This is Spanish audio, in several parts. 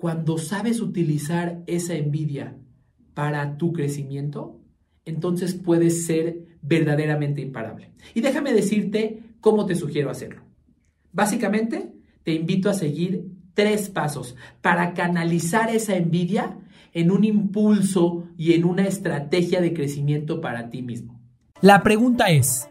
cuando sabes utilizar esa envidia para tu crecimiento, entonces puedes ser verdaderamente imparable. Y déjame decirte cómo te sugiero hacerlo. Básicamente, te invito a seguir tres pasos para canalizar esa envidia en un impulso y en una estrategia de crecimiento para ti mismo. La pregunta es,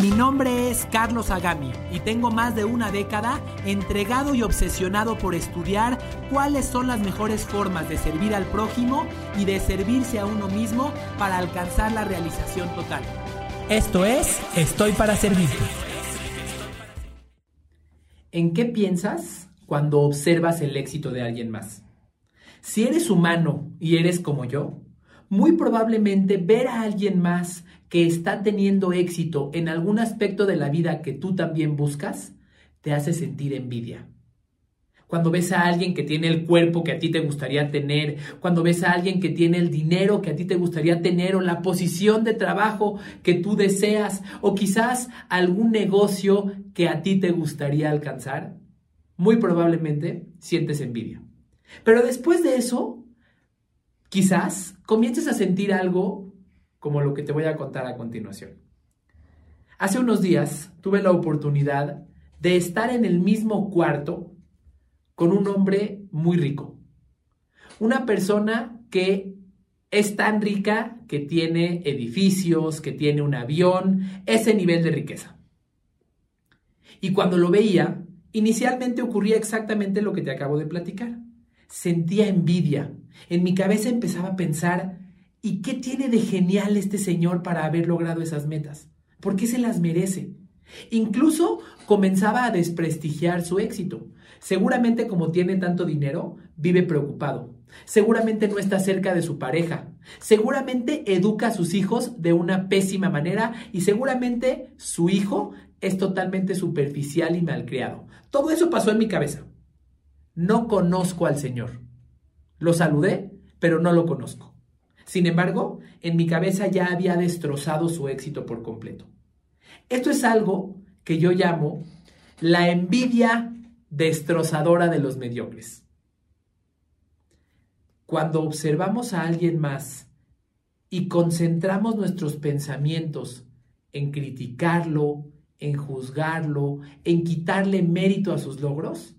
Mi nombre es Carlos Agami y tengo más de una década entregado y obsesionado por estudiar cuáles son las mejores formas de servir al prójimo y de servirse a uno mismo para alcanzar la realización total. Esto es Estoy para Servirte. ¿En qué piensas cuando observas el éxito de alguien más? Si eres humano y eres como yo, muy probablemente ver a alguien más que está teniendo éxito en algún aspecto de la vida que tú también buscas, te hace sentir envidia. Cuando ves a alguien que tiene el cuerpo que a ti te gustaría tener, cuando ves a alguien que tiene el dinero que a ti te gustaría tener o la posición de trabajo que tú deseas o quizás algún negocio que a ti te gustaría alcanzar, muy probablemente sientes envidia. Pero después de eso, quizás comiences a sentir algo como lo que te voy a contar a continuación. Hace unos días tuve la oportunidad de estar en el mismo cuarto con un hombre muy rico. Una persona que es tan rica que tiene edificios, que tiene un avión, ese nivel de riqueza. Y cuando lo veía, inicialmente ocurría exactamente lo que te acabo de platicar sentía envidia. En mi cabeza empezaba a pensar, ¿y qué tiene de genial este señor para haber logrado esas metas? ¿Por qué se las merece? Incluso comenzaba a desprestigiar su éxito. Seguramente como tiene tanto dinero, vive preocupado. Seguramente no está cerca de su pareja. Seguramente educa a sus hijos de una pésima manera y seguramente su hijo es totalmente superficial y malcriado. Todo eso pasó en mi cabeza no conozco al Señor. Lo saludé, pero no lo conozco. Sin embargo, en mi cabeza ya había destrozado su éxito por completo. Esto es algo que yo llamo la envidia destrozadora de los mediocres. Cuando observamos a alguien más y concentramos nuestros pensamientos en criticarlo, en juzgarlo, en quitarle mérito a sus logros,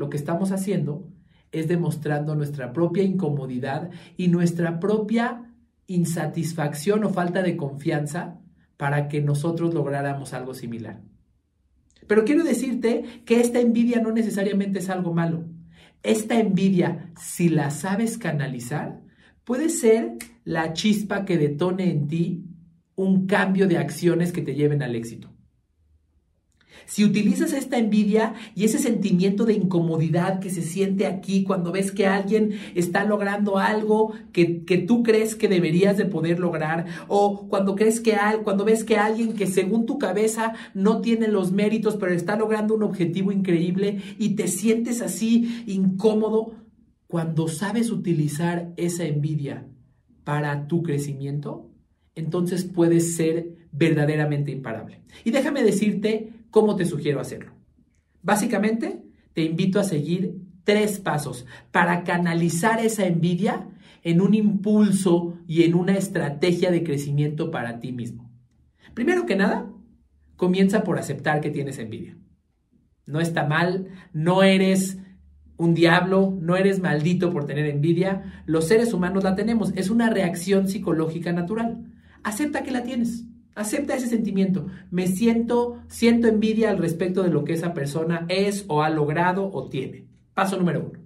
lo que estamos haciendo es demostrando nuestra propia incomodidad y nuestra propia insatisfacción o falta de confianza para que nosotros lográramos algo similar. Pero quiero decirte que esta envidia no necesariamente es algo malo. Esta envidia, si la sabes canalizar, puede ser la chispa que detone en ti un cambio de acciones que te lleven al éxito. Si utilizas esta envidia y ese sentimiento de incomodidad que se siente aquí cuando ves que alguien está logrando algo que, tú crees que deberías de poder lograr, o cuando, crees que cuando ves que alguien que según tu cabeza no tiene los méritos, pero está logrando un objetivo increíble y te sientes así incómodo, cuando sabes utilizar esa envidia para tu crecimiento, entonces puedes ser verdaderamente imparable. Y déjame decirte ¿Cómo te sugiero hacerlo? Básicamente, te invito a seguir tres pasos para canalizar esa envidia en un impulso y en una estrategia de crecimiento para ti mismo. Primero que nada, comienza por aceptar que tienes envidia. No está mal, no eres un diablo, no eres maldito por tener envidia, los seres humanos la tenemos, es una reacción psicológica natural. Acepta que la tienes. Acepta ese sentimiento. Me siento, siento envidia al respecto de lo que esa persona es o ha logrado o tiene. Paso número uno.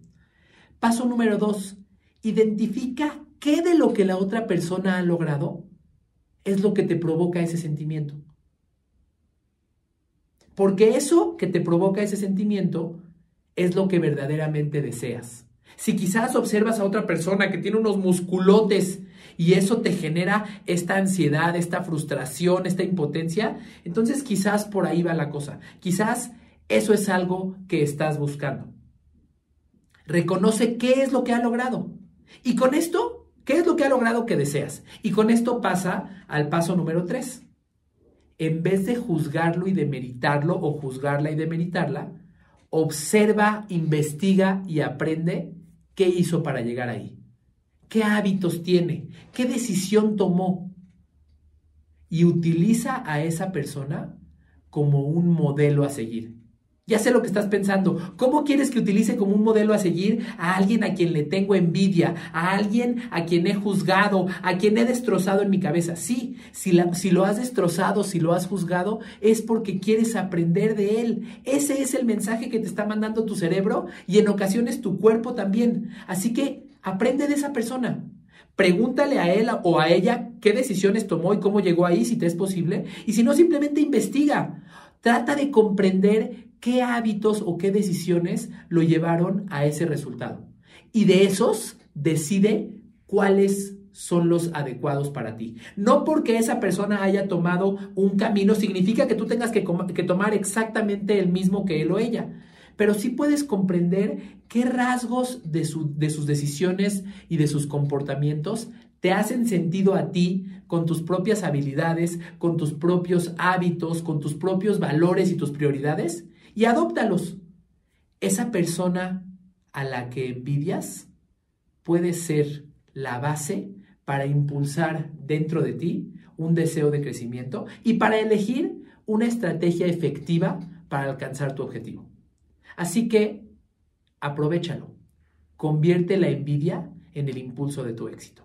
Paso número dos. Identifica qué de lo que la otra persona ha logrado es lo que te provoca ese sentimiento. Porque eso que te provoca ese sentimiento es lo que verdaderamente deseas. Si quizás observas a otra persona que tiene unos musculotes y eso te genera esta ansiedad, esta frustración, esta impotencia, entonces quizás por ahí va la cosa. Quizás eso es algo que estás buscando. Reconoce qué es lo que ha logrado. Y con esto, ¿qué es lo que ha logrado que deseas? Y con esto pasa al paso número tres. En vez de juzgarlo y demeritarlo o juzgarla y demeritarla, observa, investiga y aprende qué hizo para llegar ahí. ¿Qué hábitos tiene? ¿Qué decisión tomó? Y utiliza a esa persona como un modelo a seguir. Ya sé lo que estás pensando. ¿Cómo quieres que utilice como un modelo a seguir a alguien a quien le tengo envidia, a alguien a quien he juzgado, a quien he destrozado en mi cabeza? Sí, si, lo has destrozado, si lo has juzgado, es porque quieres aprender de él. Ese es el mensaje que te está mandando tu cerebro y en ocasiones tu cuerpo también. Así que aprende de esa persona. Pregúntale a él o a ella qué decisiones tomó y cómo llegó ahí, si te es posible. Y si no, simplemente investiga. Trata de comprender qué hábitos o qué decisiones lo llevaron a ese resultado. Y de esos, decide cuáles son los adecuados para ti. No porque esa persona haya tomado un camino significa que tú tengas que, que, tomar exactamente el mismo que él o ella, pero sí puedes comprender qué rasgos de, de sus decisiones y de sus comportamientos te hacen sentido a ti con tus propias habilidades, con tus propios hábitos, con tus propios valores y tus prioridades y adóptalos. Esa persona a la que envidias puede ser la base para impulsar dentro de ti un deseo de crecimiento y para elegir una estrategia efectiva para alcanzar tu objetivo. Así que aprovechalo. Convierte la envidia en el impulso de tu éxito.